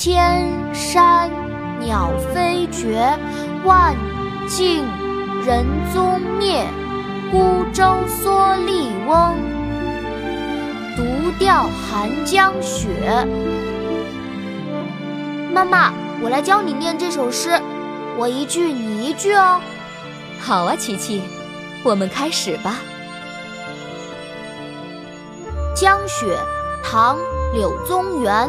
千山鸟飞绝，万径人踪灭。孤舟蓑笠翁，独钓寒江雪。妈妈，我来教你念这首诗，我一句你一句哦。好啊，琪琪，我们开始吧。江雪，唐·柳宗元。